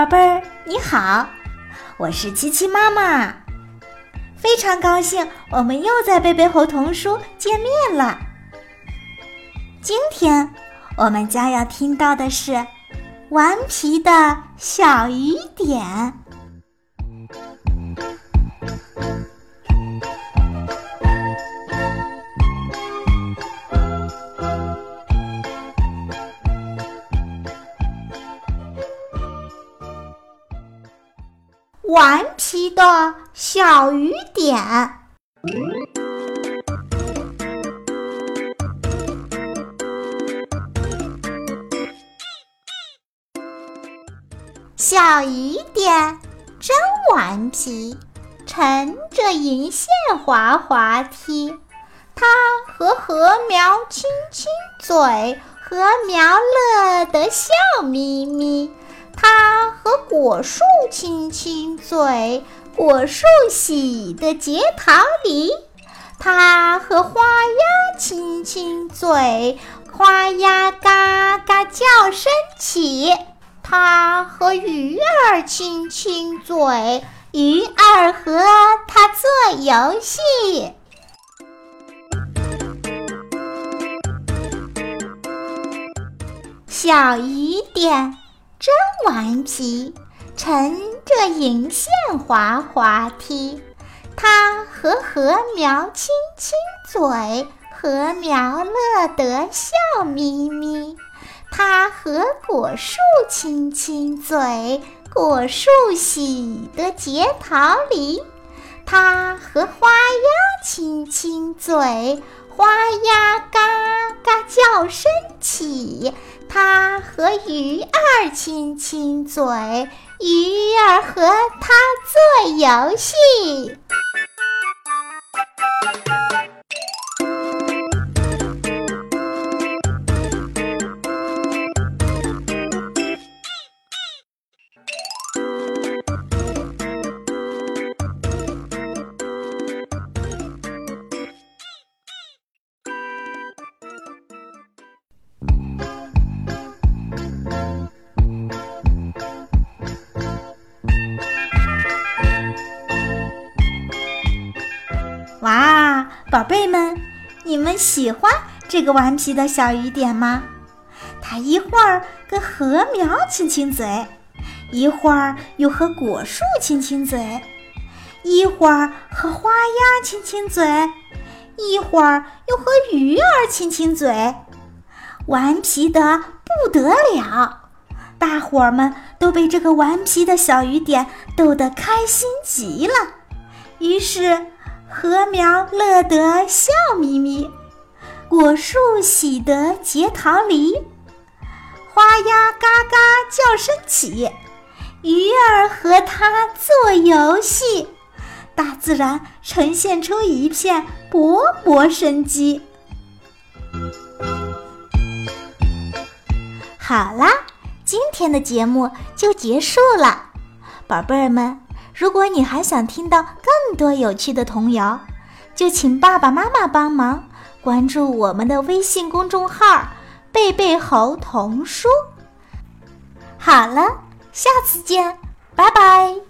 宝贝儿，你好，我是琪琪妈妈，非常高兴我们又在贝贝猴童书见面了。今天我们将要听到的是《顽皮的小雨点》。顽皮的小雨点，小雨点真顽皮，乘着银线滑滑梯。它和禾苗亲亲嘴，禾苗乐得笑眯眯。它和果树亲亲嘴，果树喜得结桃梨；它和花鸭亲亲嘴，花鸭嘎嘎叫声起；它和鱼儿亲亲嘴，鱼儿和它做游戏。小雨点。真顽皮，乘着银线滑滑梯。它和禾苗亲亲嘴，禾苗乐得笑眯眯。它和果树亲亲嘴，果树喜得结桃梨。它和花鸭亲亲嘴，花鸭嘎嘎叫声起。他和鱼儿亲亲嘴，鱼儿和他做游戏。宝贝们，你们喜欢这个顽皮的小雨点吗？它一会儿跟禾苗亲亲嘴，一会儿又和果树亲亲嘴，一会儿和花鸭亲亲嘴，一会儿又和鱼儿亲亲嘴，顽皮的不得了！大伙儿们都被这个顽皮的小雨点逗得开心极了，于是。禾苗乐得笑眯眯，果树喜得结桃梨，花鸭嘎嘎叫声起，鱼儿和它做游戏，大自然呈现出一片勃勃生机。好啦，今天的节目就结束了，宝贝儿们。如果你还想听到更多有趣的童谣，就请爸爸妈妈帮忙关注我们的微信公众号“贝贝猴童书”。好了，下次见，拜拜。